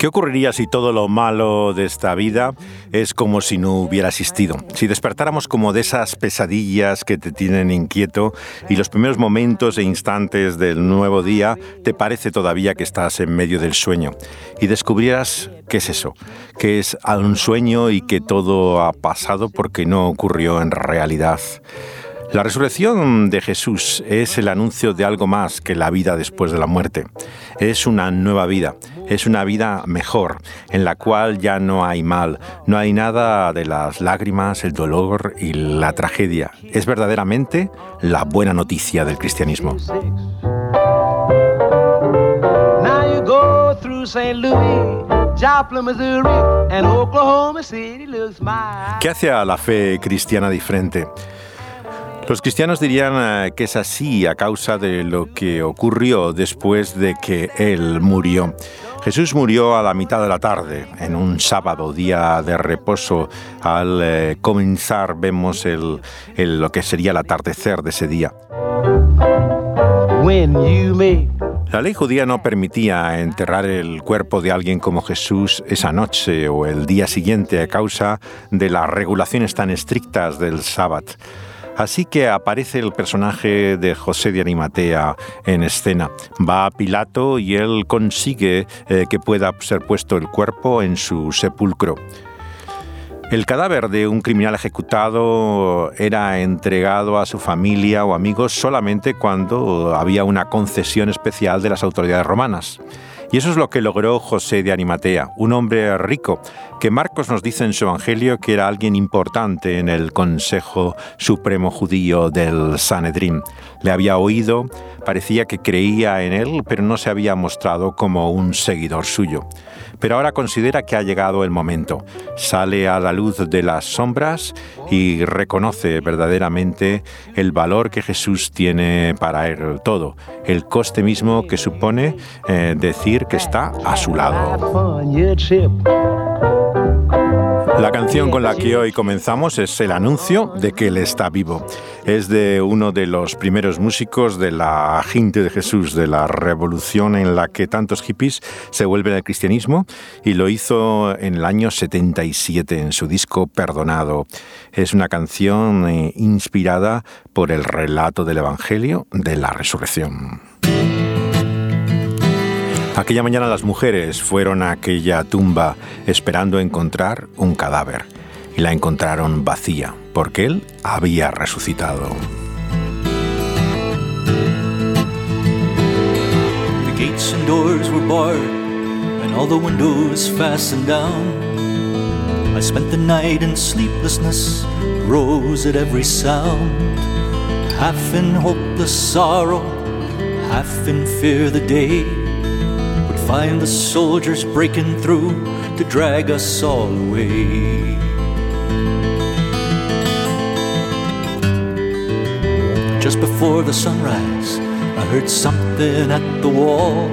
¿Qué ocurriría si todo lo malo de esta vida es como si no hubiera existido? Si despertáramos como de esas pesadillas que te tienen inquieto y los primeros momentos e instantes del nuevo día te parece todavía que estás en medio del sueño y descubrieras qué es eso, que es un sueño y que todo ha pasado porque no ocurrió en realidad. La resurrección de Jesús es el anuncio de algo más que la vida después de la muerte. Es una nueva vida, es una vida mejor, en la cual ya no hay mal, no hay nada de las lágrimas, el dolor y la tragedia. Es verdaderamente la buena noticia del cristianismo. ¿Qué hace a la fe cristiana diferente? Los cristianos dirían eh, que es así a causa de lo que ocurrió después de que Él murió. Jesús murió a la mitad de la tarde, en un sábado, día de reposo. Al eh, comenzar vemos el, lo que sería el atardecer de ese día. La ley judía no permitía enterrar el cuerpo de alguien como Jesús esa noche o el día siguiente a causa de las regulaciones tan estrictas del sábado. Así que aparece el personaje de José de Animatea en escena. Va a Pilato y él consigue eh, que pueda ser puesto el cuerpo en su sepulcro. El cadáver de un criminal ejecutado era entregado a su familia o amigos solamente cuando había una concesión especial de las autoridades romanas. Y eso es lo que logró José de Animatea, un hombre rico, que Marcos nos dice en su Evangelio que era alguien importante en el Consejo Supremo Judío del Sanedrín. Le había oído, parecía que creía en él, pero no se había mostrado como un seguidor suyo pero ahora considera que ha llegado el momento. Sale a la luz de las sombras y reconoce verdaderamente el valor que Jesús tiene para él todo, el coste mismo que supone eh, decir que está a su lado. La canción con la que hoy comenzamos es el anuncio de que Él está vivo. Es de uno de los primeros músicos de la gente de Jesús, de la revolución en la que tantos hippies se vuelven al cristianismo y lo hizo en el año 77 en su disco Perdonado. Es una canción eh, inspirada por el relato del Evangelio de la resurrección. Aquella mañana las mujeres fueron a aquella tumba esperando encontrar un cadáver y la encontraron vacía porque él había resucitado. The gates and doors were barred and all the windows fastened down. I spent the night in sleeplessness, rose at every sound, half in hopeless sorrow, half in fear the day find the soldiers breaking through to drag us all away. Just before the sunrise, I heard something at the wall.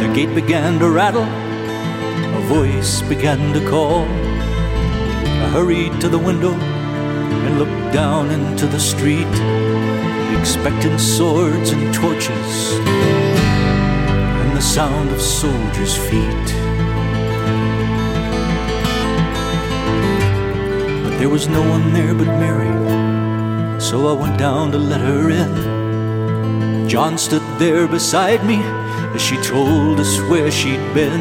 The gate began to rattle, a voice began to call. I hurried to the window and looked down into the street, expecting swords and torches the sound of soldiers' feet. But there was no one there but Mary, so I went down to let her in. John stood there beside me as she told us where she'd been.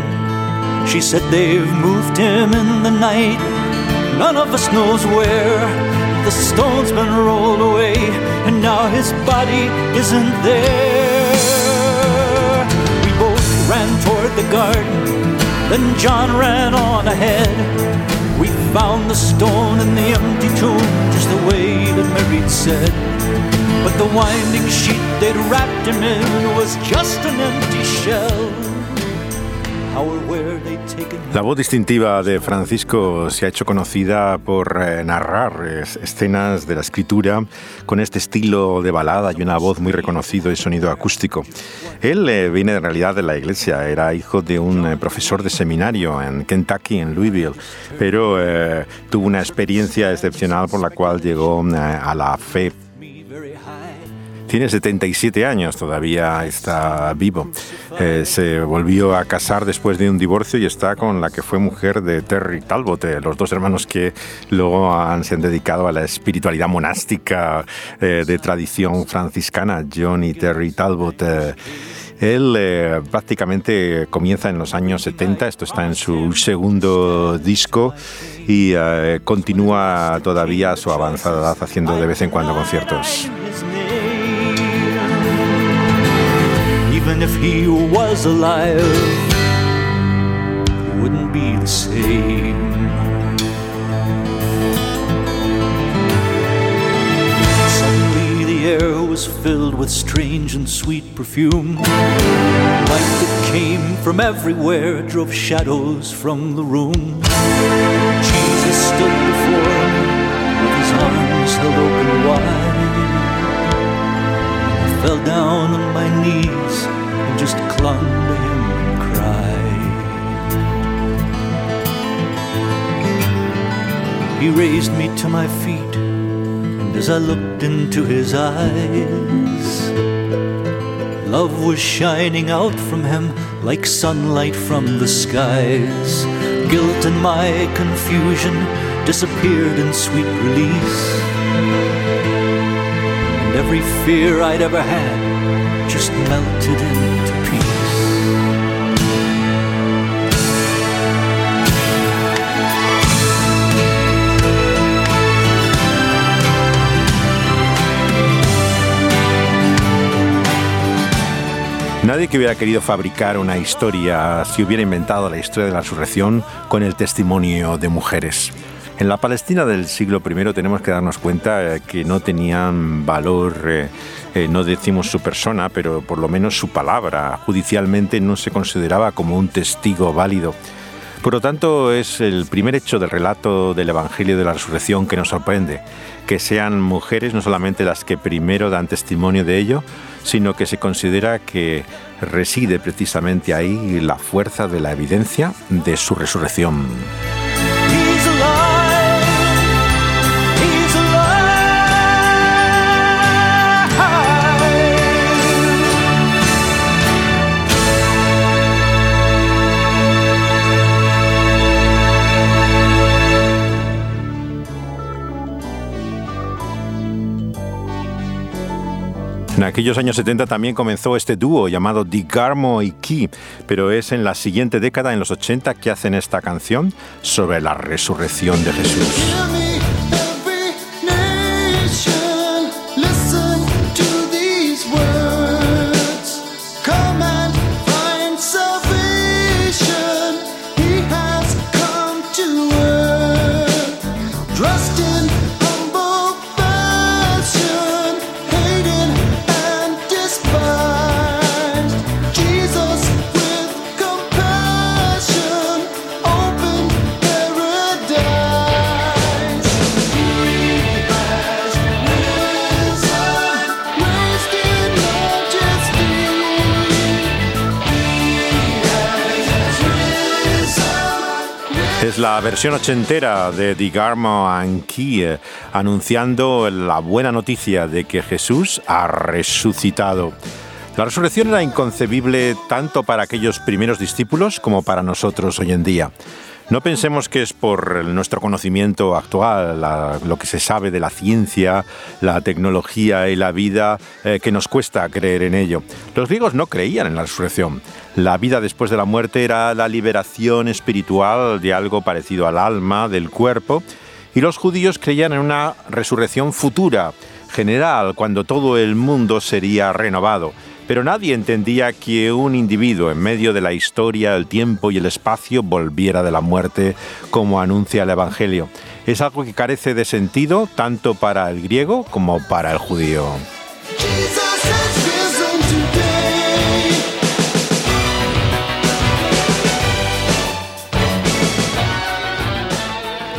She said they've moved him in the night, none of us knows where. The stone's been rolled away, and now his body isn't there ran toward the garden. Then John ran on ahead. We found the stone in the empty tomb, just the way that Mary'd said. But the winding sheet they'd wrapped him in was just an empty shell. La voz distintiva de Francisco se ha hecho conocida por eh, narrar escenas de la escritura con este estilo de balada y una voz muy reconocido y sonido acústico. Él eh, viene en realidad de la iglesia, era hijo de un eh, profesor de seminario en Kentucky, en Louisville, pero tuvo una experiencia excepcional por la cual llegó a la fe tiene 77 años, todavía está vivo. Eh, se volvió a casar después de un divorcio y está con la que fue mujer de Terry Talbot, eh, los dos hermanos que luego han, se han dedicado a la espiritualidad monástica eh, de tradición franciscana, John y Terry Talbot. Él prácticamente comienza en los años 70, esto está en su segundo disco y continúa todavía su avanzada edad haciendo de vez en cuando conciertos. Even if he was alive, it wouldn't be the same. Suddenly the air was filled with strange and sweet perfume. Light that came from everywhere drove shadows from the room. Jesus stood before me with his arms held open wide. I fell down on my knees just clung to him and cried. He raised me to my feet, and as I looked into his eyes, love was shining out from him like sunlight from the skies. Guilt and my confusion disappeared in sweet release. And every fear I'd ever had just melted in Nadie que hubiera querido fabricar una historia si hubiera inventado la historia de la resurrección con el testimonio de mujeres. En la Palestina del siglo I tenemos que darnos cuenta que no tenían valor, eh, eh, no decimos su persona, pero por lo menos su palabra. Judicialmente no se consideraba como un testigo válido. Por lo tanto, es el primer hecho del relato del Evangelio de la Resurrección que nos sorprende, que sean mujeres no solamente las que primero dan testimonio de ello, sino que se considera que reside precisamente ahí la fuerza de la evidencia de su resurrección. Aquellos años 70 también comenzó este dúo llamado Digarmo y Key, pero es en la siguiente década, en los 80, que hacen esta canción sobre la resurrección de Jesús. La versión ochentera de Digarmo Ankie anunciando la buena noticia de que Jesús ha resucitado. La resurrección era inconcebible tanto para aquellos primeros discípulos como para nosotros hoy en día. No pensemos que es por nuestro conocimiento actual, lo que se sabe de la ciencia, la tecnología y la vida, eh, que nos cuesta creer en ello. Los griegos no creían en la resurrección. La vida después de la muerte era la liberación espiritual de algo parecido al alma, del cuerpo, y los judíos creían en una resurrección futura, general, cuando todo el mundo sería renovado. Pero nadie entendía que un individuo en medio de la historia, el tiempo y el espacio volviera de la muerte como anuncia el Evangelio. Es algo que carece de sentido tanto para el griego como para el judío.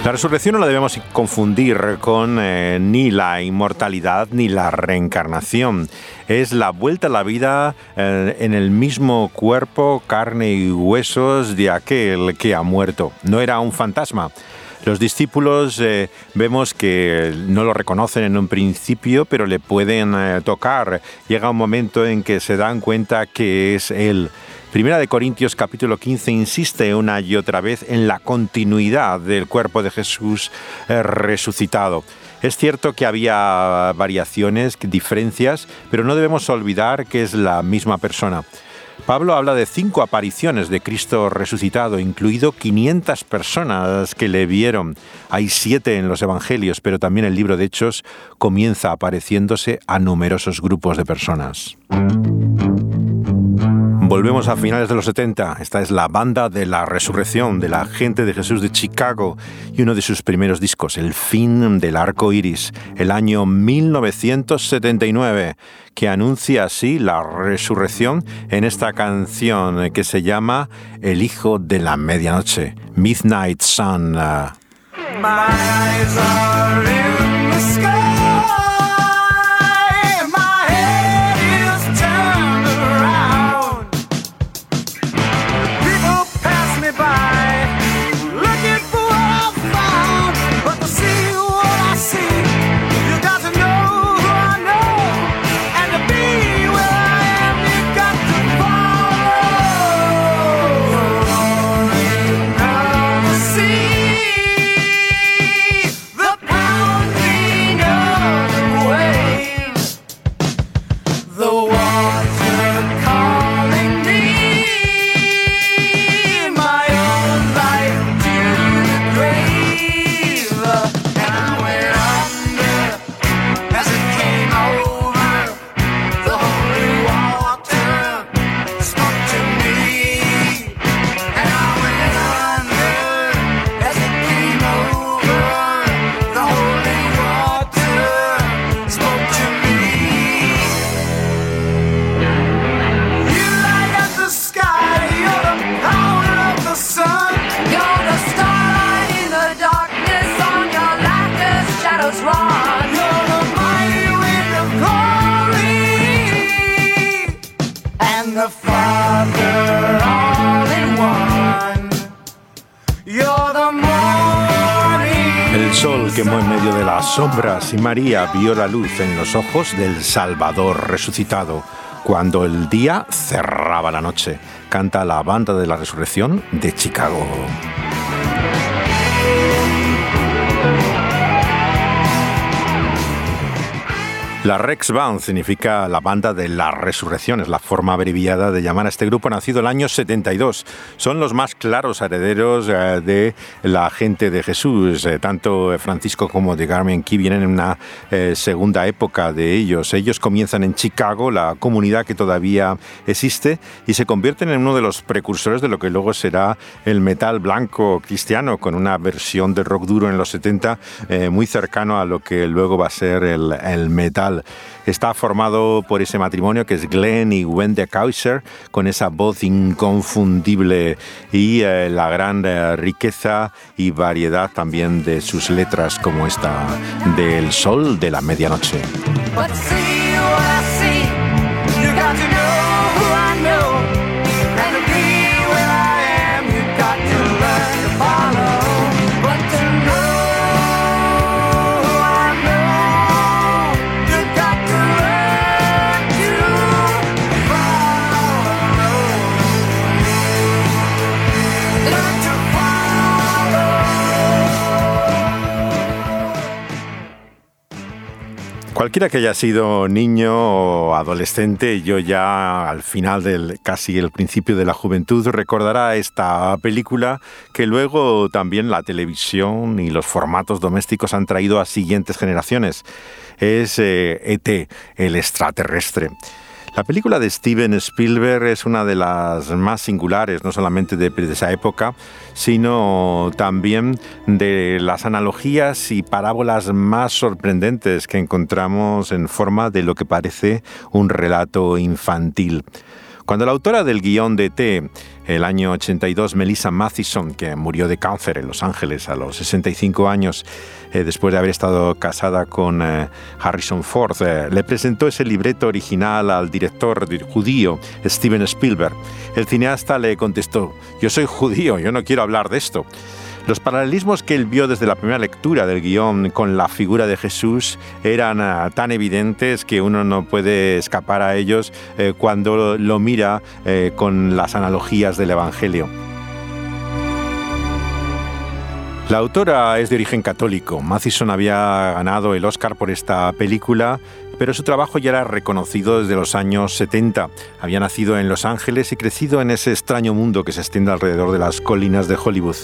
La resurrección no la debemos confundir con eh, ni la inmortalidad ni la reencarnación. Es la vuelta a la vida eh, en el mismo cuerpo, carne y huesos de aquel que ha muerto. No era un fantasma. Los discípulos eh, vemos que no lo reconocen en un principio, pero le pueden tocar. Llega un momento en que se dan cuenta que es Él. Primera de Corintios capítulo 15 insiste una y otra vez en la continuidad del cuerpo de Jesús eh, resucitado. Es cierto que había variaciones, diferencias, pero no debemos olvidar que es la misma persona. Pablo habla de cinco apariciones de Cristo resucitado, incluido 500 personas que le vieron. Hay siete en los Evangelios, pero también el libro de Hechos comienza apareciéndose a numerosos grupos de personas. Volvemos a finales de los 70. Esta es la banda de la resurrección de la gente de Jesús de Chicago y uno de sus primeros discos, El fin del arco iris, el año 1979, que anuncia así la resurrección en esta canción que se llama El hijo de la medianoche, Midnight Sun. Quemó en medio de las sombras y María vio la luz en los ojos del Salvador resucitado. Cuando el día cerraba la noche, canta la banda de la resurrección de Chicago. La Rex Band significa la banda de la resurrección, es la forma abreviada de llamar a este grupo nacido el año 72. Son los más claros herederos eh, de la gente de Jesús, eh, tanto Francisco como de Garmin Key vienen en una eh, segunda época de ellos. Ellos comienzan en Chicago, la comunidad que todavía existe, y se convierten en uno de los precursores de lo que luego será el metal blanco cristiano, con una versión de rock duro en los 70 muy cercano a lo que luego va a ser el, el metal Está formado por ese matrimonio que es Glenn y Wendy Kauser, con esa voz inconfundible y eh, la gran eh, riqueza y variedad también de sus letras, como esta del sol de la medianoche. Cualquiera que haya sido niño o adolescente, yo ya al final del casi el principio de la juventud recordará esta película que luego también la televisión y los formatos domésticos han traído a siguientes generaciones. Es ET, eh, e el extraterrestre. La película de Steven Spielberg es una de las más singulares, no solamente de, esa época, sino también de las analogías y parábolas más sorprendentes que encontramos en forma de lo que parece un relato infantil. Cuando la autora del guion de T, el año 82, Melissa Mathison, que murió de cáncer en Los Ángeles a los 65 años, eh, después de haber estado casada con eh, Harrison Ford, eh, le presentó ese libreto original al director judío Steven Spielberg. El cineasta le contestó, yo soy judío, yo no quiero hablar de esto. Los paralelismos que él vio desde la primera lectura del guion con la figura de Jesús eran ah, tan evidentes que uno no puede escapar a ellos eh, cuando lo mira eh, con las analogías del Evangelio. La autora es de origen católico. Mathison había ganado el Oscar por esta película pero su trabajo ya era reconocido desde los años 70. Había nacido en Los Ángeles y crecido en ese extraño mundo que se extiende alrededor de las colinas de Hollywood.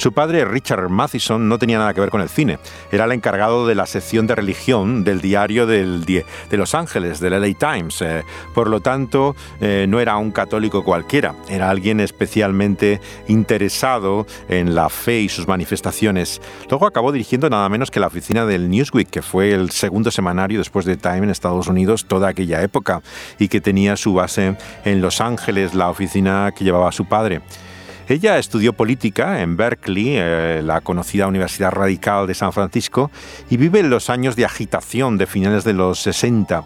Su padre, Richard Matheson, no tenía nada que ver con el cine. Era el encargado de la sección de religión del diario de Los Ángeles, del LA Times. Eh, por lo tanto, eh, no era un católico cualquiera. Era alguien especialmente interesado en la fe y sus manifestaciones. Luego acabó dirigiendo nada menos que la oficina del Newsweek, que fue el segundo semanario después de Time en Estados Unidos toda aquella época y que tenía su base en Los Ángeles, la oficina que llevaba su padre. Ella estudió política en Berkeley, eh, la conocida Universidad Radical de San Francisco, y vive en los años de agitación de finales de los 60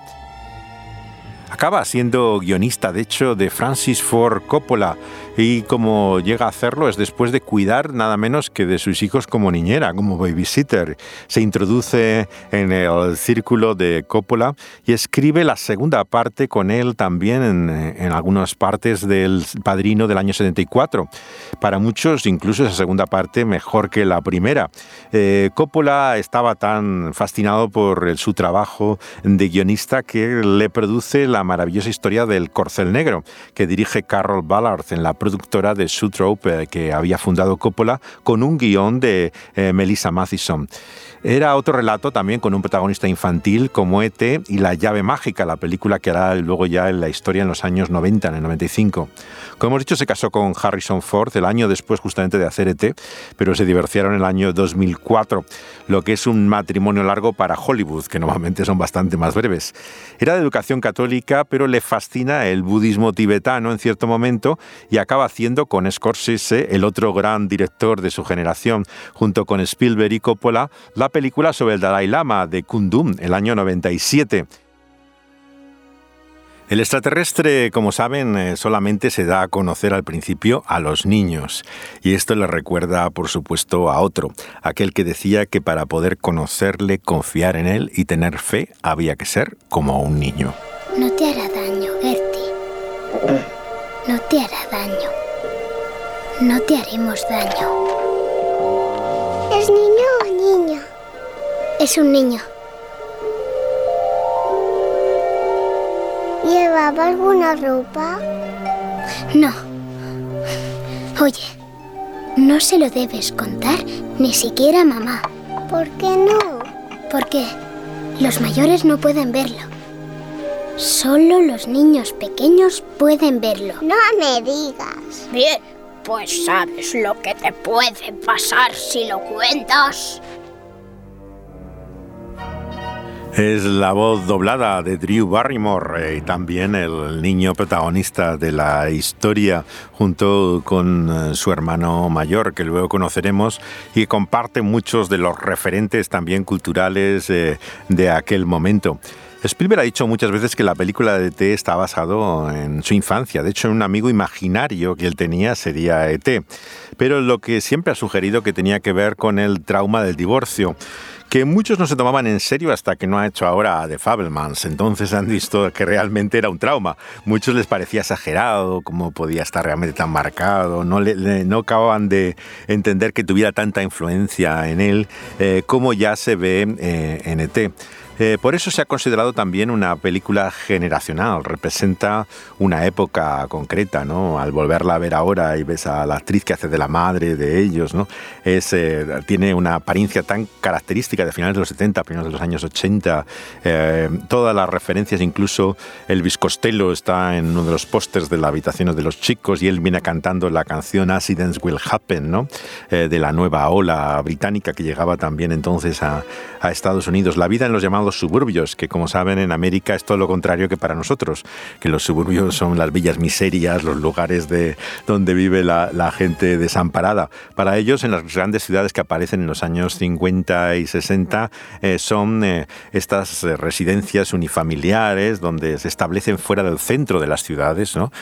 Acaba siendo guionista, de hecho, de Francis Ford Coppola y como llega a hacerlo es después de cuidar nada menos que de sus hijos como niñera, como babysitter. Se introduce en el círculo de Coppola y escribe la segunda parte con él también en, algunas partes del Padrino del año 74. Para muchos incluso esa segunda parte mejor que la primera. Eh, Coppola estaba tan fascinado por su trabajo de guionista que le produce la maravillosa historia del Corcel Negro, que dirige Carol Ballard en la productora de Sutrope eh, que había fundado Coppola, con un guion de eh, Melissa Mathison. Era otro relato también con un protagonista infantil como E.T. y La llave mágica, la película que hará luego ya en la historia en los años 90, en el 95. Como hemos dicho, se casó con Harrison Ford el año después justamente de hacer ET, pero se divorciaron en el año 2004, lo que es un matrimonio largo para Hollywood, que normalmente son bastante más breves. Era de educación católica, pero le fascina el budismo tibetano en cierto momento y acaba haciendo con Scorsese, el otro gran director de su generación, junto con Spielberg y Coppola, la película sobre el Dalai Lama de Kundum, el año 97. El extraterrestre, como saben, eh, solamente se da a conocer al principio a los niños, y esto le recuerda, por supuesto, a otro, aquel que decía que para poder conocerle, confiar en él y tener fe, había que ser como un niño. No te hará daño, Gertie. No te hará daño. No te haremos daño. ¿Es niño? Es un niño. ¿Llevaba alguna ropa? No. Oye, no se lo debes contar ni siquiera a mamá. ¿Por qué no? Porque los mayores no pueden verlo. Solo los niños pequeños pueden verlo. No me digas. Bien, pues sabes lo que te puede pasar si lo cuentas. Es la voz doblada de Drew Barrymore y también el niño protagonista de la historia junto con eh, su hermano mayor que luego conoceremos y comparte muchos de los referentes también culturales eh, de aquel momento. Spielberg ha dicho muchas veces que la película de E.T. está basado en su infancia. De hecho, un amigo imaginario que él tenía sería E.T. Pero lo que siempre ha sugerido que tenía que ver con el trauma del divorcio que muchos no se tomaban en serio hasta que no ha hecho ahora The Fablemans. Entonces han visto que realmente era un trauma. Muchos les parecía exagerado, cómo podía estar realmente tan marcado. No, le, no acababan de entender que tuviera tanta influencia en él eh, como ya se ve eh, en ET. Eh, por eso se ha considerado también una película generacional, representa una época concreta, ¿no? Al volverla a ver ahora y ves a la actriz que hace de la madre de ellos, ¿no? Es, eh, tiene una apariencia tan característica de finales de los 70, primeros de los años 80, eh, todas las referencias, incluso Elvis Costello está en uno de los pósters de la habitación de los chicos y él viene cantando la canción Accidents Will Happen, ¿no? de la nueva ola británica que llegaba también entonces a, a Estados Unidos. La vida en los llamados suburbios, que como saben en América es todo lo contrario que para nosotros, que los suburbios son las villas miserias, los lugares de donde vive la, gente desamparada. Para ellos, en las grandes ciudades que aparecen en los años 50 y 60, eh, son eh, estas eh, residencias unifamiliares donde se establecen fuera del centro de las ciudades, ¿no?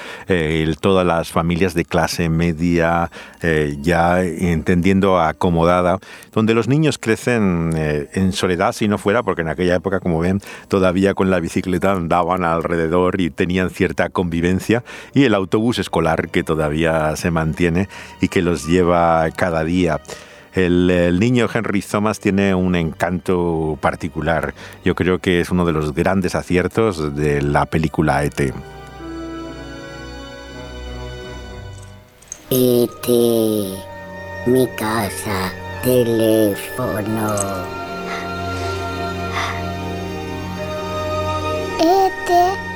todas las familias de clase media, ya entendiendo acomodada, donde los niños crecen en soledad si no fuera, porque en aquella época, como ven, todavía con la bicicleta andaban alrededor y tenían cierta convivencia, y el autobús escolar que todavía se mantiene y que los lleva cada día. El, niño Henry Thomas tiene un encanto particular. Yo creo que es uno de los grandes aciertos de la película ET. ET, mi casa, teléfono.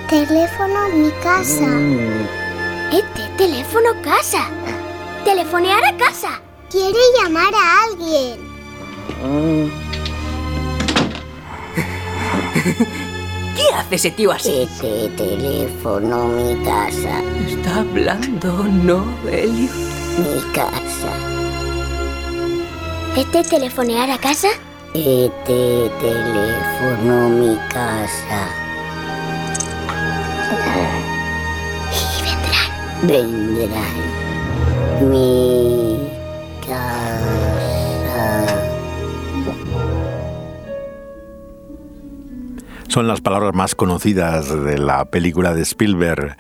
Teléfono, mi casa. Mm. ET, teléfono, casa. Telefonear a casa. Quiere llamar a alguien. ¿Qué hace ese tío así? Este teléfono, mi casa. Está hablando, ¿no, Elliot? Mi casa. ¿Este telefonear a casa? Este teléfono, mi casa. Vendrán. Mi son las palabras más conocidas de la película de Spielberg,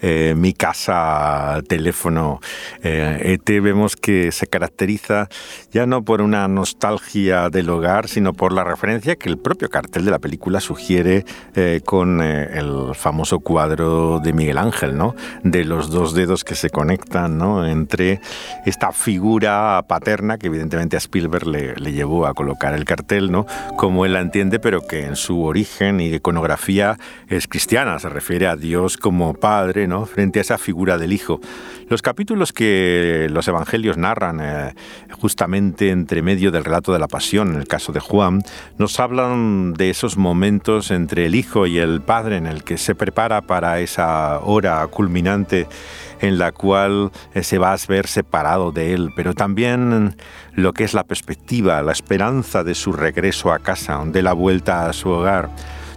eh, Mi casa, teléfono. ET eh, e vemos que se caracteriza ya no por una nostalgia del hogar, sino por la referencia que el propio cartel de la película sugiere eh, con el famoso cuadro de Miguel Ángel, ¿no? De los dos dedos que se conectan, ¿no? Entre esta figura paterna que evidentemente a Spielberg le, le llevó a colocar el cartel, ¿no? Como él la entiende, pero que en su origen y iconografía es cristiana, se refiere a Dios como Padre, frente a esa figura del Hijo. Los capítulos que los evangelios narran eh, justamente entre medio del relato de la pasión, en el caso de Juan, nos hablan de esos momentos entre el Hijo y el Padre en el que se prepara para esa hora culminante en la cual eh, se va a ver separado de él, pero también lo que es la perspectiva, la esperanza de su regreso a casa, de la vuelta a su hogar.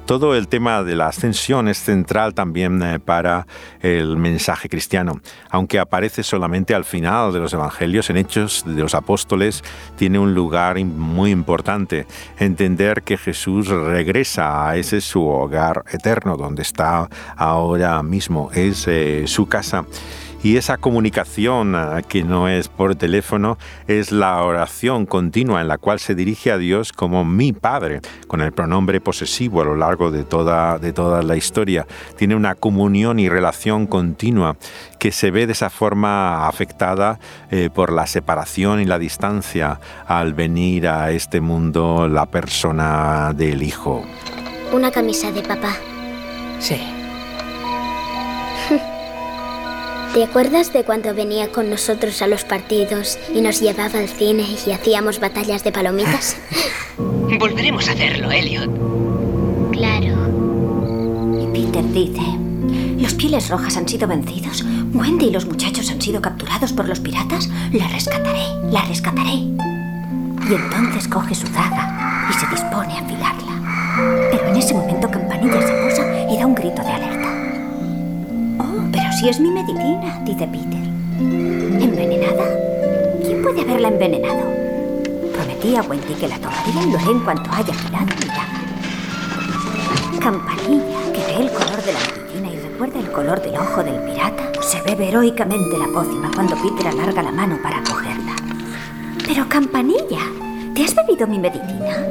Todo el tema de la ascensión es central también eh, para el mensaje cristiano, aunque aparece solamente al final de los evangelios, en Hechos de los Apóstoles, tiene un lugar muy importante. Entender que Jesús regresa a ese su hogar eterno, donde está ahora mismo, es eh, su casa. Y esa comunicación ah, que no es por teléfono es la oración continua en la cual se dirige a Dios como mi Padre, con el pronombre posesivo a lo largo de toda, de toda la historia. Tiene una comunión y relación continua que se ve de esa forma afectada eh, por la separación y la distancia al venir a este mundo la persona del Hijo. Una camisa de papá. Sí. ¿Te acuerdas de cuando venía con nosotros a los partidos y nos llevaba al cine y hacíamos batallas de palomitas? Volveremos a hacerlo, Elliot. Claro. Y Peter dice, los pieles rojas han sido vencidos. Wendy y los muchachos han sido capturados por los piratas. La rescataré, la rescataré. Y entonces coge su daga y se dispone a afilarla. Pero en ese momento Campanilla se posa y da un grito de alerta. Si es mi medicina, dice Peter. ¿Envenenada? ¿Quién puede haberla envenenado? Prometí a Wendy que la tomaría y lo haré en cuanto haya girado mi Campanilla, que ve el color de la medicina y recuerda el color del ojo del pirata, se bebe heroicamente la pócima cuando Peter alarga la mano para cogerla. Pero Campanilla, ¿te has bebido mi medicina?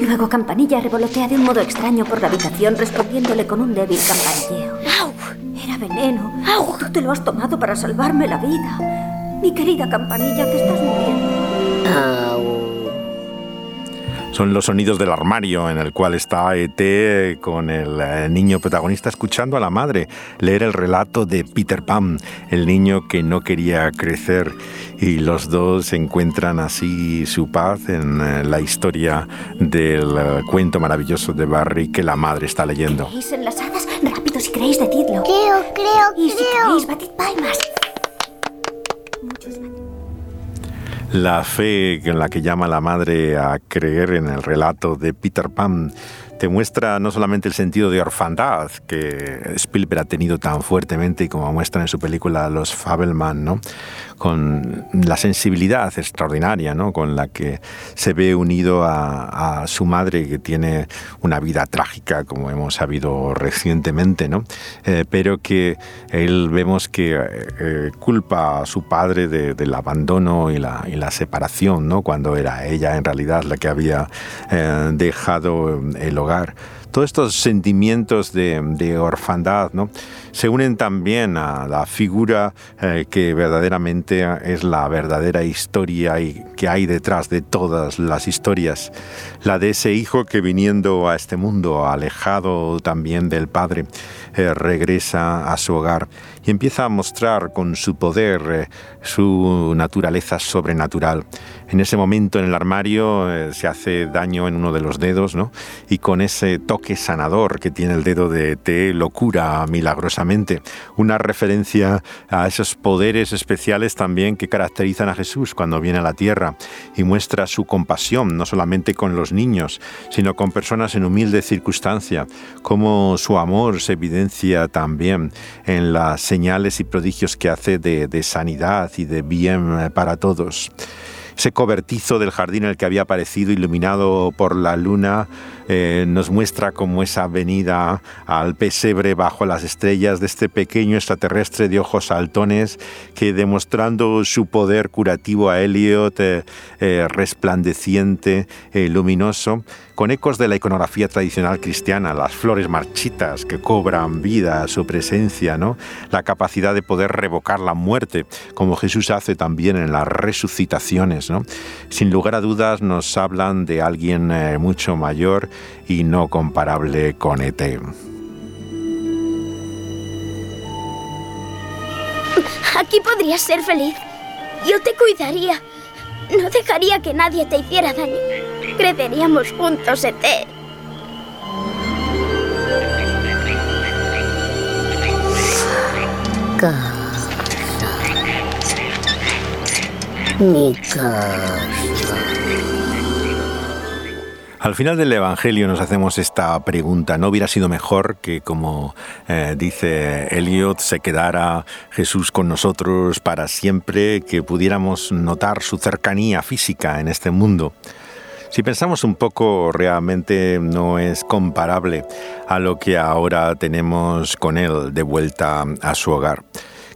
Luego Campanilla revolotea de un modo extraño por la habitación respondiéndole con un débil campanilleo. Veneno. Tú te lo has tomado para salvarme la vida. Mi querida Campanilla, te estás muriendo. ¡Au! Son los sonidos del armario en el cual está ET con el eh, niño protagonista escuchando a la madre leer el relato de Peter Pan, el niño que no quería crecer y los dos encuentran así su paz en eh, la historia del eh, cuento maravilloso de Barry que la madre está leyendo. ¿Creéis en las hadas? Decidlo. Creo, creo, Y si creo. batid palmas. La fe en la que llama la madre a creer en el relato de Peter Pan te muestra no solamente el sentido de orfandad que Spielberg ha tenido tan fuertemente y como muestra en su película Los Fabelman, ¿no? Con la sensibilidad extraordinaria ¿no? con la que se ve unido a, su madre que tiene una vida trágica como hemos sabido recientemente, ¿no? Eh, pero que él vemos que eh, culpa a su padre de, del abandono y la, y la separación, ¿no? cuando era ella en realidad la que había eh, dejado el hogar todos estos sentimientos de, de, orfandad ¿no? Se unen también a la figura eh, que verdaderamente es la verdadera historia y que hay detrás de todas las historias, la de ese hijo que viniendo a este mundo, alejado también del padre, eh, regresa a su hogar y empieza a mostrar con su poder eh, su naturaleza sobrenatural. En ese momento en el armario se hace daño en uno de los dedos, ¿no? Y con ese toque sanador que tiene el dedo de T lo cura Una referencia a esos poderes especiales también que caracterizan a Jesús cuando viene a la tierra y muestra su compasión, no solamente con los niños, sino con personas en humilde circunstancia, como su amor se evidencia también en las señales y prodigios que hace de sanidad y de bien para todos ese cobertizo del jardín en el que había aparecido iluminado por la luna eh, nos muestra como esa venida al pesebre bajo las estrellas de este pequeño extraterrestre de ojos saltones que demostrando su poder curativo a Elliot, eh, eh, resplandeciente, luminoso, con ecos de la iconografía tradicional cristiana, las flores marchitas que cobran vida su presencia, ¿no? la capacidad de poder revocar la muerte, como Jesús hace también en las resucitaciones. ¿no? Sin lugar a dudas nos hablan de alguien eh, mucho mayor y no comparable con ET. Aquí podrías ser feliz. Yo te cuidaría. No dejaría que nadie te hiciera daño. Creceríamos juntos, E ET. Casa. Mi casa. Al final del Evangelio nos hacemos esta pregunta. ¿No hubiera sido mejor que, como eh, dice Eliot, se quedara Jesús con nosotros para siempre, que pudiéramos notar su cercanía física en este mundo? Si pensamos un poco, realmente no es comparable a lo que ahora tenemos con Él de vuelta a su hogar.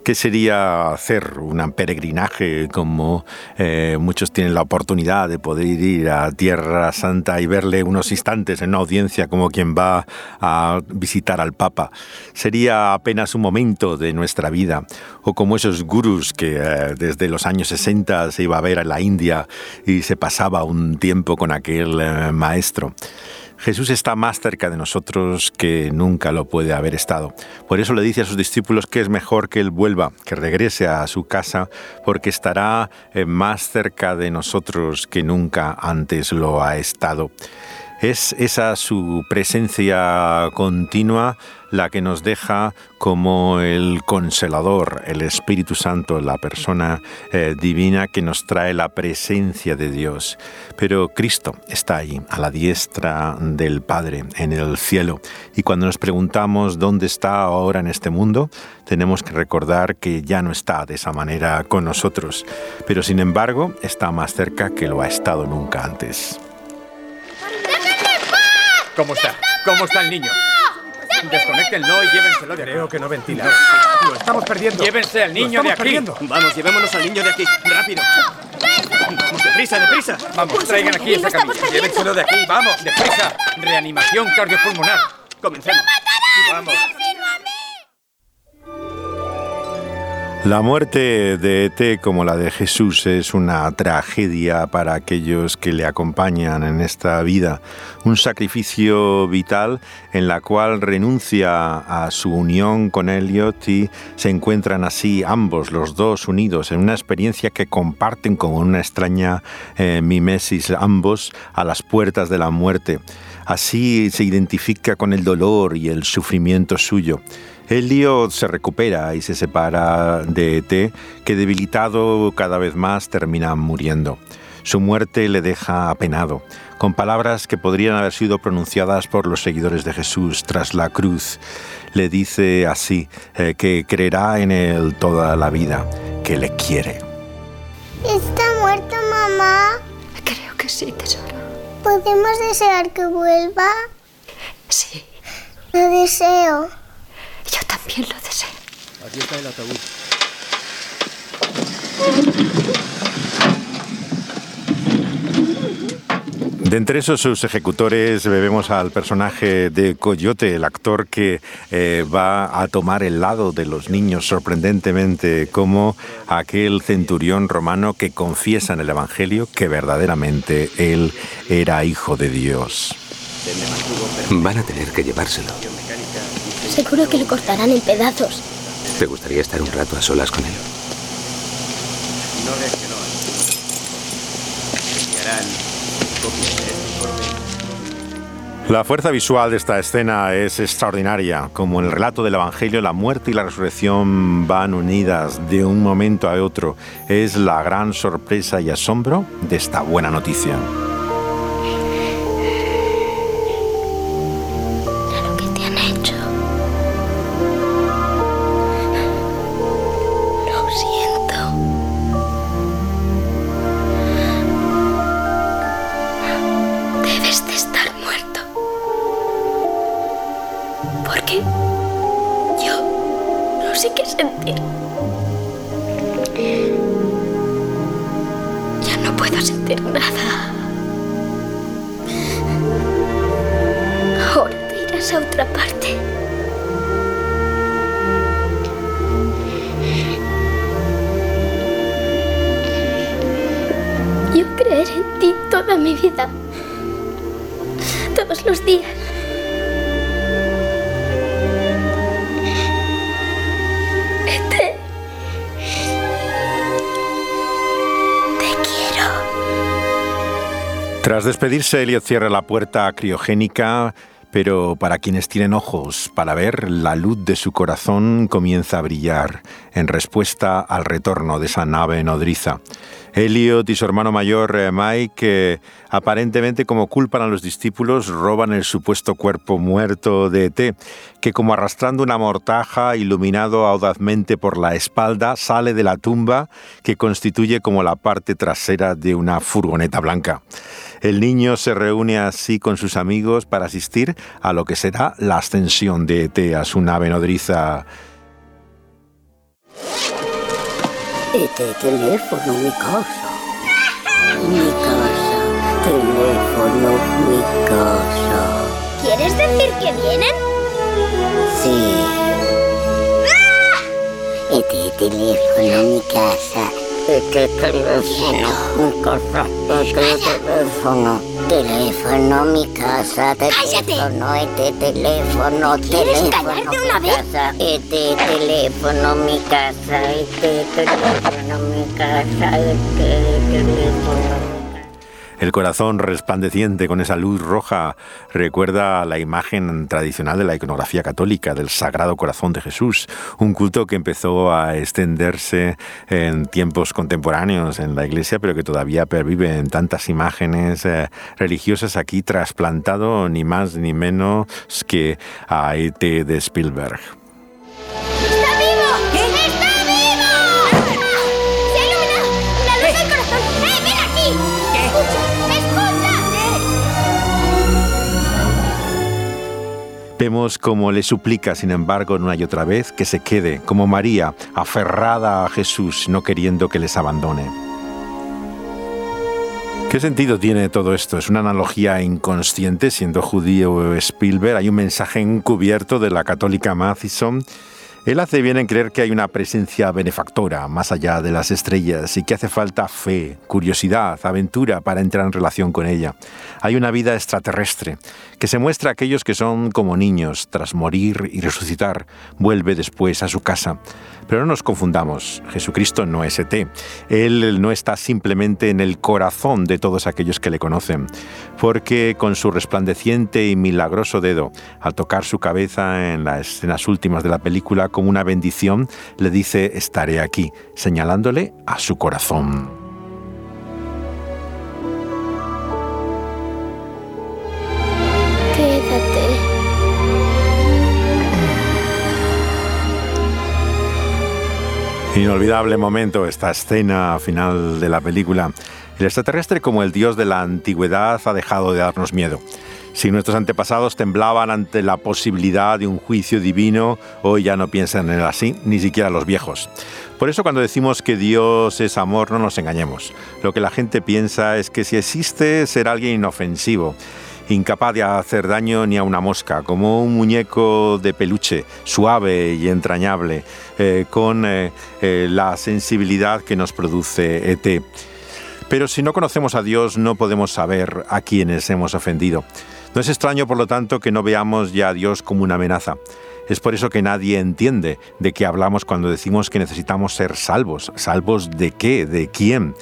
¿Qué sería hacer un peregrinaje como eh, muchos tienen la oportunidad de poder ir a Tierra Santa y verle unos instantes en una audiencia como quien va a visitar al Papa? Sería apenas un momento de nuestra vida, o como esos gurús que eh, desde los años 60 se iba a ver a la India y se pasaba un tiempo con aquel eh, maestro. Jesús está más cerca de nosotros que nunca lo puede haber estado. Por eso le dice a sus discípulos que es mejor que Él vuelva, que regrese a su casa, porque estará más cerca de nosotros que nunca antes lo ha estado. Es esa su presencia continua la que nos deja como el consolador, el Espíritu Santo, la persona eh, divina que nos trae la presencia de Dios. Pero Cristo está ahí, a la diestra del Padre, en el cielo. Y cuando nos preguntamos dónde está ahora en este mundo, tenemos que recordar que ya no está de esa manera con nosotros. Pero sin embargo, está más cerca que lo ha estado nunca antes. ¿Cómo está? ¿Cómo está el niño? Desconéctenlo y llévenselo de aquí. Creo que no ventila. Lo estamos perdiendo. Llévense al niño de aquí. Perdiendo. Vamos, llevémonos al niño de aquí. Rápido. Vamos, deprisa, deprisa. Vamos, traigan aquí ese camino. Llévenselo de aquí. Vamos, deprisa. Reanimación cardiopulmonar. Comencemos. Vamos. La muerte de ET como la de Jesús es una tragedia para aquellos que le acompañan en esta vida, un sacrificio vital en la cual renuncia a su unión con Elliot y se encuentran así ambos, los dos unidos, en una experiencia que comparten como una extraña eh, mimesis, ambos a las puertas de la muerte. Así se identifica con el dolor y el sufrimiento suyo. Elliot se recupera y se separa de ET, que debilitado cada vez más termina muriendo. Su muerte le deja apenado, con palabras que podrían haber sido pronunciadas por los seguidores de Jesús tras la cruz. Le dice así, eh, que creerá en él toda la vida, que le quiere. ¿Está muerto, mamá? Creo que sí, tesoro. ¿Podemos desear que vuelva? Sí. Lo deseo. Yo también lo deseo. Aquí está el ataúd. De entre esos sus ejecutores vemos al personaje de Coyote, el actor que eh, va a tomar el lado de los niños sorprendentemente como aquel centurión romano que confiesa en el Evangelio que verdaderamente él era hijo de Dios. Van a tener que llevárselo. Seguro que lo cortarán en pedazos. ¿Te gustaría estar un rato a solas con él? No reaccionó. Enviarán copias de este informe. La fuerza visual de esta escena es extraordinaria. Como en el relato del Evangelio, la muerte y la resurrección van unidas de un momento a otro. Es la gran sorpresa y asombro de esta buena noticia. Despedirse, Elliot cierra la puerta criogénica, pero para quienes tienen ojos para ver, la luz de su corazón comienza a brillar en respuesta al retorno de esa nave nodriza. Elliot y su hermano mayor eh, Mike, aparentemente como culpan a los discípulos, roban el supuesto cuerpo muerto de ET, que como arrastrando una mortaja, iluminado audazmente por la espalda, sale de la tumba que constituye como la parte trasera de una furgoneta blanca. El niño se reúne así con sus amigos para asistir a lo que será la ascensión de ET a su nave nodriza. Este teléfono, mi casa. Mi casa. Teléfono, mi casa. ¿Quieres decir que vienen? Sí. Este teléfono, mi casa. Este teléfono, mi casa. Este teléfono. Teléfono, mi casa. Teléfono, este teléfono. ¿Quieres teléfono, de mi una vez? casa. Este teléfono, mi casa. Este teléfono, mi casa. Este teléfono. El corazón resplandeciente con esa luz roja recuerda la imagen tradicional de la iconografía católica del Sagrado Corazón de Jesús, un culto que empezó a extenderse en tiempos contemporáneos en la iglesia, pero que todavía pervive en tantas imágenes eh, religiosas aquí trasplantado ni más ni menos que a E.T. de Spielberg. Vemos cómo le suplica, sin embargo, una y otra vez que se quede, como María, aferrada a Jesús, no queriendo que les abandone. ¿Qué sentido tiene todo esto? ¿Es una analogía inconsciente, siendo judío Spielberg? ¿Hay un mensaje encubierto de la católica Mathison? Él hace bien en creer que hay una presencia benefactora más allá de las estrellas y que hace falta fe, curiosidad, aventura para entrar en relación con ella. Hay una vida extraterrestre que se muestra a aquellos que son como niños, tras morir y resucitar, vuelve después a su casa. Pero no nos confundamos, Jesucristo no es ET. Él no está simplemente en el corazón de todos aquellos que le conocen, porque con su resplandeciente y milagroso dedo, al tocar su cabeza en las escenas últimas de la película como una bendición, le dice estaré aquí, señalándole a su corazón. Inolvidable momento esta escena final de la película. El extraterrestre como el dios de la antigüedad ha dejado de darnos miedo. Si nuestros antepasados temblaban ante la posibilidad de un juicio divino, hoy ya no piensan en él así, ni siquiera los viejos. Por eso cuando decimos que Dios es amor, no nos engañemos. Lo que la gente piensa es que si existe será alguien inofensivo incapaz de hacer daño ni a una mosca, como un muñeco de peluche, suave y entrañable, eh, con eh, eh, la sensibilidad que nos produce ET. Pero si no conocemos a Dios no podemos saber a quienes hemos ofendido. No es extraño, por lo tanto, que no veamos ya a Dios como una amenaza. Es por eso que nadie entiende de qué hablamos cuando decimos que necesitamos ser salvos. ¿Salvos de qué? ¿De quién?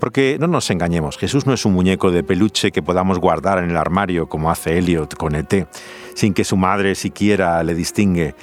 Porque no nos engañemos, Jesús no es un muñeco de peluche que podamos guardar en el armario como hace Elliot con ET, sin que su madre siquiera le distingue.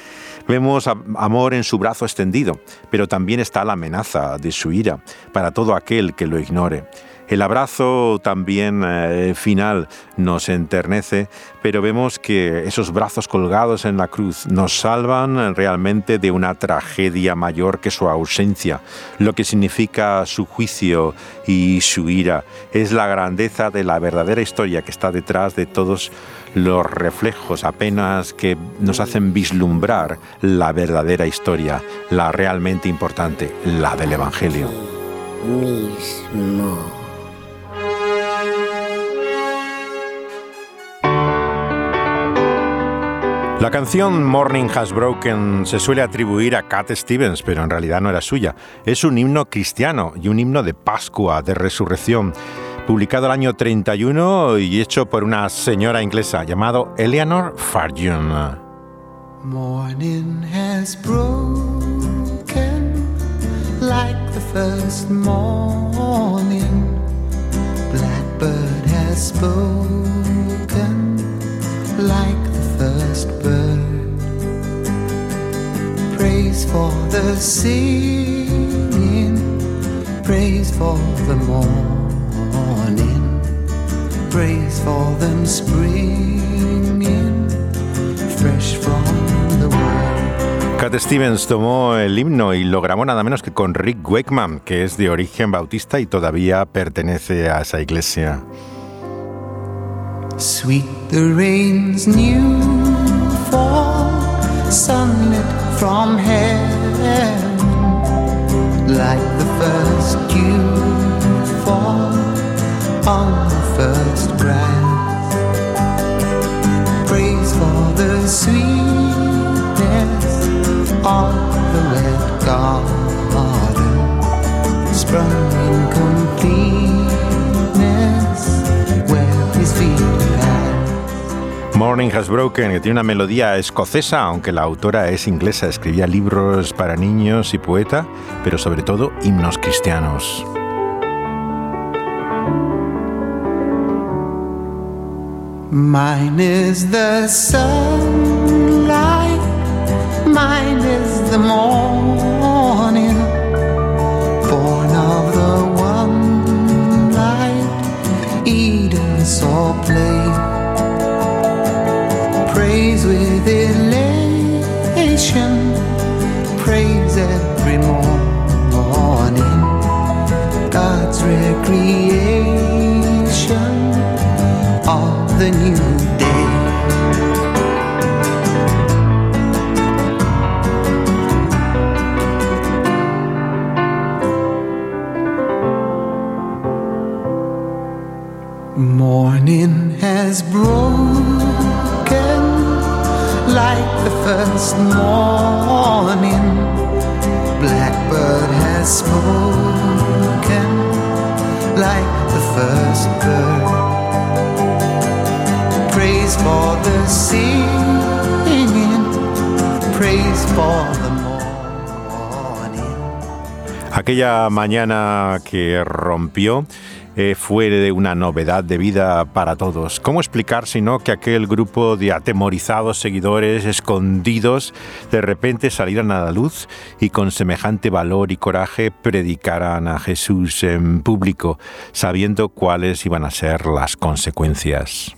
Vemos amor en su brazo extendido, pero también está la amenaza de su ira para todo aquel que lo ignore. El abrazo también eh, final nos enternece, pero vemos que esos brazos colgados en la cruz nos salvan realmente de una tragedia mayor que su ausencia, lo que significa su juicio y su ira. Es la grandeza de la verdadera historia que está detrás de todos los reflejos apenas que nos hacen vislumbrar la verdadera historia, la realmente importante, la del Evangelio. Mismo. La canción Morning Has Broken se suele atribuir a Cat Stevens, pero en realidad no era suya. Es un himno cristiano y un himno de Pascua, de resurrección, publicado el año 31 y hecho por una señora inglesa llamada Eleanor Farjun. Morning has broken like the first. Blackbird has Praise for the singing, praise for the morning, praise for them springing fresh from the world. Cat Stevens tomó el himno y lo grabó nada menos que con Rick Wakeman, que es de origen bautista y todavía pertenece a esa iglesia. Sweet the rain's new fall, sunlit from heaven, like the first dew fall on the first grass. Praise for the sweetness of the red garden, sprung Morning Has Broken, que tiene una melodía escocesa, aunque la autora es inglesa, escribía libros para niños y poeta, pero sobre todo himnos cristianos. Mine is the sunlight, mine is the morning, Aquella mañana que rompió eh, fue de una novedad de vida para todos. ¿Cómo explicar sino que aquel grupo de atemorizados seguidores escondidos de repente salieran a la luz y con semejante valor y coraje predicaran a Jesús en público, sabiendo cuáles iban a ser las consecuencias?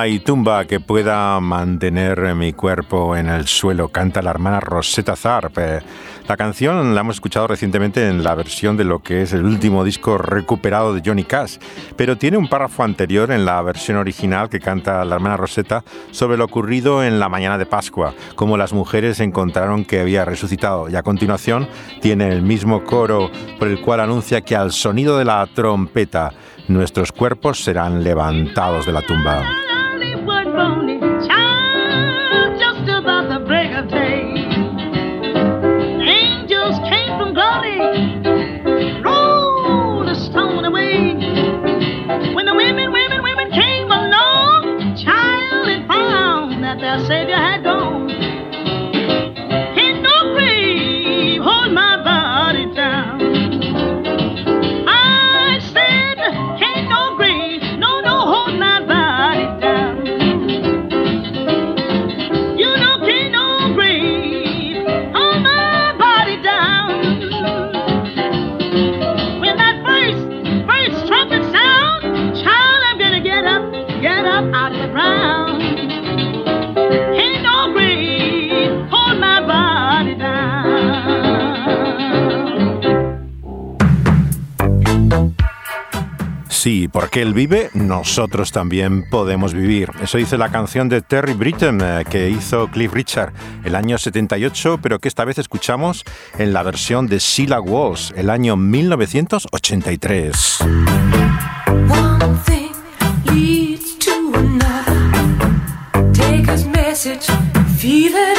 hay tumba que pueda mantener mi cuerpo en el suelo, canta la hermana Rosetta Tharpe. La canción la hemos escuchado recientemente en la versión de lo que es el último disco recuperado de Johnny Cash, pero tiene un párrafo anterior en la versión original que canta la hermana Rosetta sobre lo ocurrido en la mañana de Pascua, cómo las mujeres encontraron que había resucitado. Y a continuación tiene el mismo coro por el cual anuncia que al sonido de la trompeta nuestros cuerpos serán levantados de la tumba. Porque Él vive, nosotros también podemos vivir. Eso dice la canción de Terry Britton eh, que hizo Cliff Richard el año 78, pero que esta vez escuchamos en la versión de Sheila Walsh el año 1983. One thing leads to another. Take message, feel it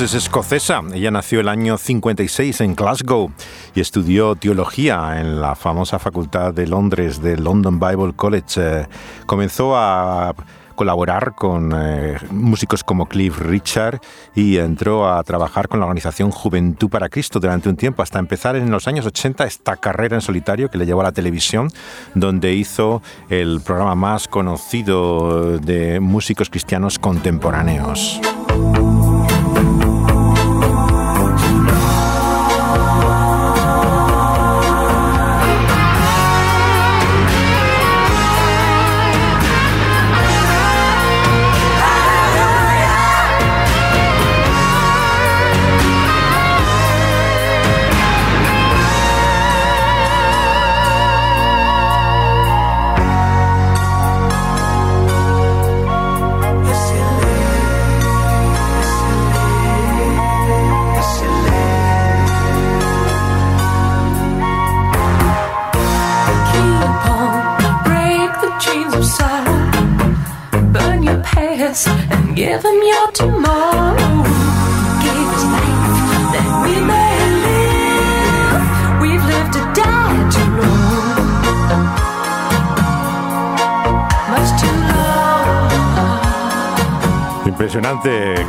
Es escocesa. Ella nació el año 56 en Glasgow y estudió teología en la famosa facultad de Londres de London Bible College. Eh, comenzó a colaborar con eh, músicos como Cliff Richard y entró a trabajar con la organización Juventud para Cristo durante un tiempo, hasta empezar en los años 80 esta carrera en solitario que le llevó a la televisión, donde hizo el programa más conocido de músicos cristianos contemporáneos.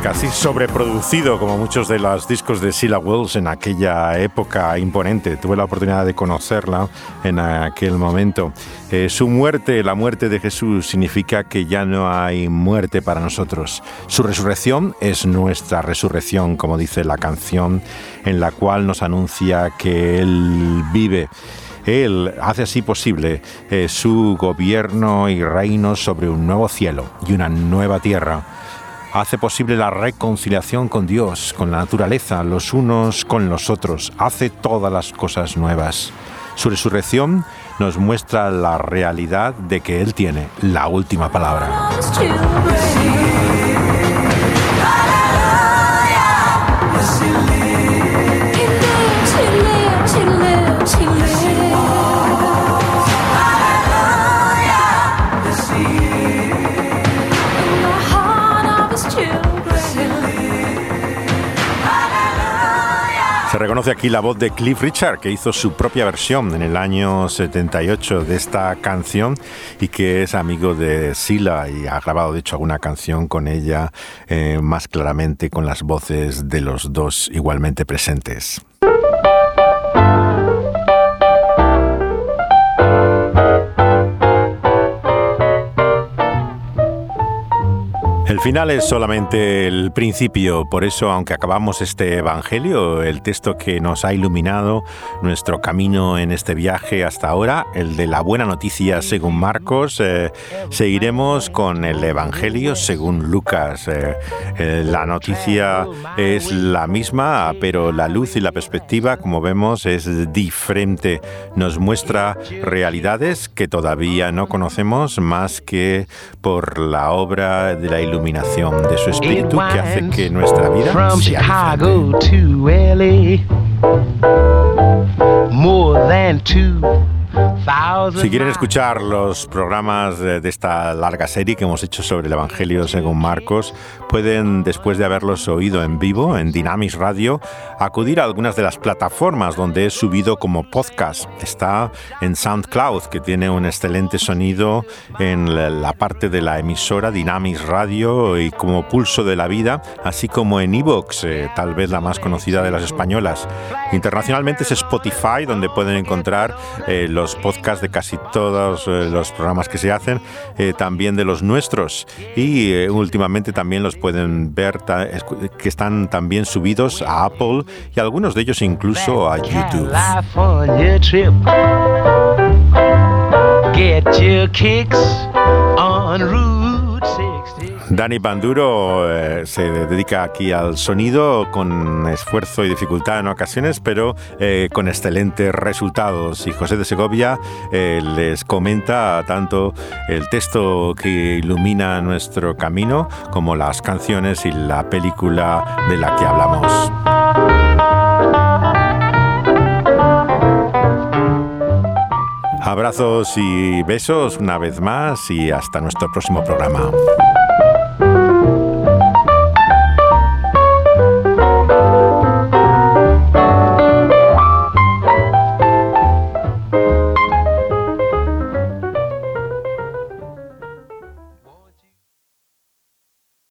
Casi sobreproducido como muchos de los discos de Sheila Wells en aquella época imponente. Tuve la oportunidad de conocerla en aquel momento. Eh, su muerte, la muerte de Jesús, significa que ya no hay muerte para nosotros. Su resurrección es nuestra resurrección, como dice la canción en la cual nos anuncia que Él vive. Él hace así posible eh, su gobierno y reino sobre un nuevo cielo y una nueva tierra hace posible la reconciliación con Dios, con la naturaleza, los unos con los otros, hace todas las cosas nuevas. Su resurrección nos muestra la realidad de que Él tiene la última palabra. Se reconoce aquí la voz de Cliff Richard, que hizo su propia versión en el año 78 de esta canción y que es amigo de Sila y ha grabado de hecho alguna canción con ella eh, más claramente con las voces de los dos igualmente presentes. El final es solamente el principio, por eso aunque acabamos este Evangelio, el texto que nos ha iluminado nuestro camino en este viaje hasta ahora, el de la buena noticia según Marcos, eh, seguiremos con el Evangelio según Lucas. Eh, eh, la noticia es la misma, pero la luz y la perspectiva, como vemos, es diferente. Nos muestra realidades que todavía no conocemos más que por la obra de la iluminación iluminación de su espíritu que hace que nuestra vida sea diferente. Si quieren escuchar los programas de, esta larga serie que hemos hecho sobre el Evangelio según Marcos, pueden, después de haberlos oído en vivo en Dynamis Radio, acudir a algunas de las plataformas donde he subido como podcast. Está en SoundCloud, que tiene un excelente sonido en la parte de la emisora Dynamis Radio y como Pulso de la Vida, así como en Evox, eh, tal vez la más conocida de las españolas. Internacionalmente es Spotify, donde pueden encontrar eh, los podcasts de casi todos eh, los programas que se hacen, eh, también de los nuestros. Y eh, últimamente también los pueden ver que están también subidos a Apple y algunos de ellos incluso a YouTube. Dani Banduro eh, se dedica aquí al sonido con esfuerzo y dificultad en ocasiones, pero eh, con excelentes resultados. Y José de Segovia eh, les comenta tanto el texto que ilumina nuestro camino como las canciones y la película de la que hablamos. Abrazos y besos una vez más y hasta nuestro próximo programa.